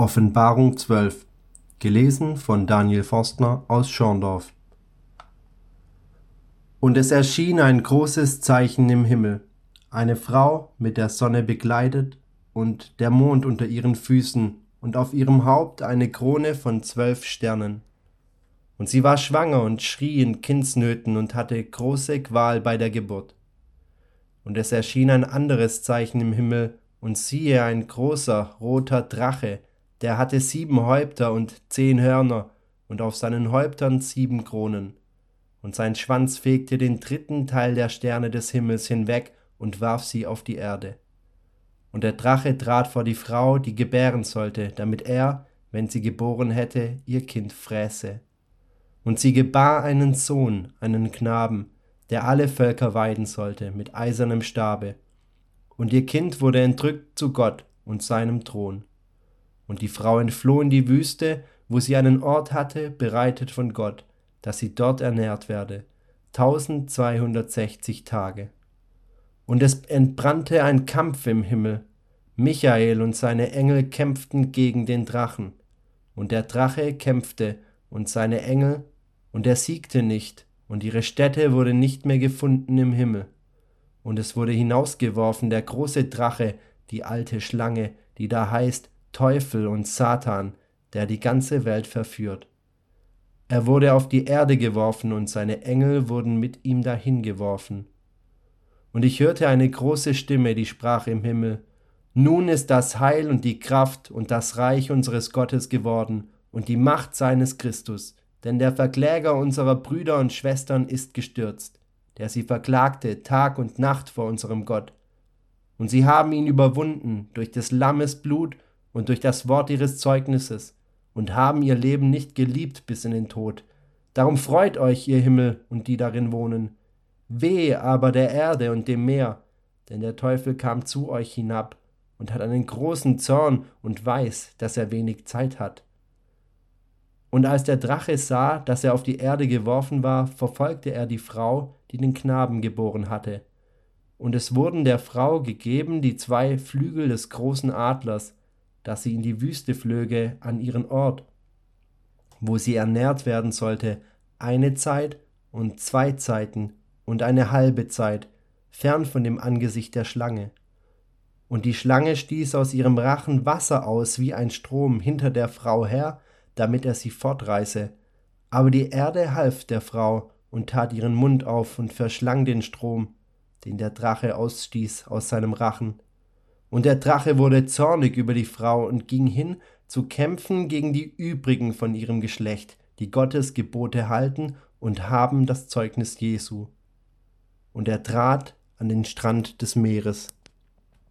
Offenbarung 12 Gelesen von Daniel Forstner aus Schorndorf Und es erschien ein großes Zeichen im Himmel, eine Frau mit der Sonne bekleidet und der Mond unter ihren Füßen und auf ihrem Haupt eine Krone von zwölf Sternen. Und sie war schwanger und schrie in Kindsnöten und hatte große Qual bei der Geburt. Und es erschien ein anderes Zeichen im Himmel, und siehe ein großer roter Drache, der hatte sieben Häupter und zehn Hörner, und auf seinen Häuptern sieben Kronen. Und sein Schwanz fegte den dritten Teil der Sterne des Himmels hinweg und warf sie auf die Erde. Und der Drache trat vor die Frau, die gebären sollte, damit er, wenn sie geboren hätte, ihr Kind fräße. Und sie gebar einen Sohn, einen Knaben, der alle Völker weiden sollte, mit eisernem Stabe. Und ihr Kind wurde entrückt zu Gott und seinem Thron. Und die Frau entfloh in die Wüste, wo sie einen Ort hatte, bereitet von Gott, dass sie dort ernährt werde, tausendzweihundertsechzig Tage. Und es entbrannte ein Kampf im Himmel. Michael und seine Engel kämpften gegen den Drachen. Und der Drache kämpfte und seine Engel, und er siegte nicht, und ihre Stätte wurde nicht mehr gefunden im Himmel. Und es wurde hinausgeworfen der große Drache, die alte Schlange, die da heißt Teufel und Satan, der die ganze Welt verführt. Er wurde auf die Erde geworfen und seine Engel wurden mit ihm dahingeworfen. Und ich hörte eine große Stimme, die sprach im Himmel, Nun ist das Heil und die Kraft und das Reich unseres Gottes geworden und die Macht seines Christus, denn der Verkläger unserer Brüder und Schwestern ist gestürzt, der sie verklagte Tag und Nacht vor unserem Gott. Und sie haben ihn überwunden durch des Lammes Blut und durch das Wort ihres Zeugnisses und haben ihr Leben nicht geliebt bis in den Tod. Darum freut euch, ihr Himmel und die darin wohnen. Wehe aber der Erde und dem Meer, denn der Teufel kam zu euch hinab und hat einen großen Zorn und weiß, dass er wenig Zeit hat. Und als der Drache sah, dass er auf die Erde geworfen war, verfolgte er die Frau, die den Knaben geboren hatte. Und es wurden der Frau gegeben die zwei Flügel des großen Adlers, dass sie in die Wüste flöge an ihren Ort, wo sie ernährt werden sollte, eine Zeit und zwei Zeiten und eine halbe Zeit, fern von dem Angesicht der Schlange. Und die Schlange stieß aus ihrem Rachen Wasser aus wie ein Strom hinter der Frau her, damit er sie fortreiße. Aber die Erde half der Frau und tat ihren Mund auf und verschlang den Strom, den der Drache ausstieß aus seinem Rachen. Und der Drache wurde zornig über die Frau und ging hin, zu kämpfen gegen die übrigen von ihrem Geschlecht, die Gottes Gebote halten und haben das Zeugnis Jesu. Und er trat an den Strand des Meeres.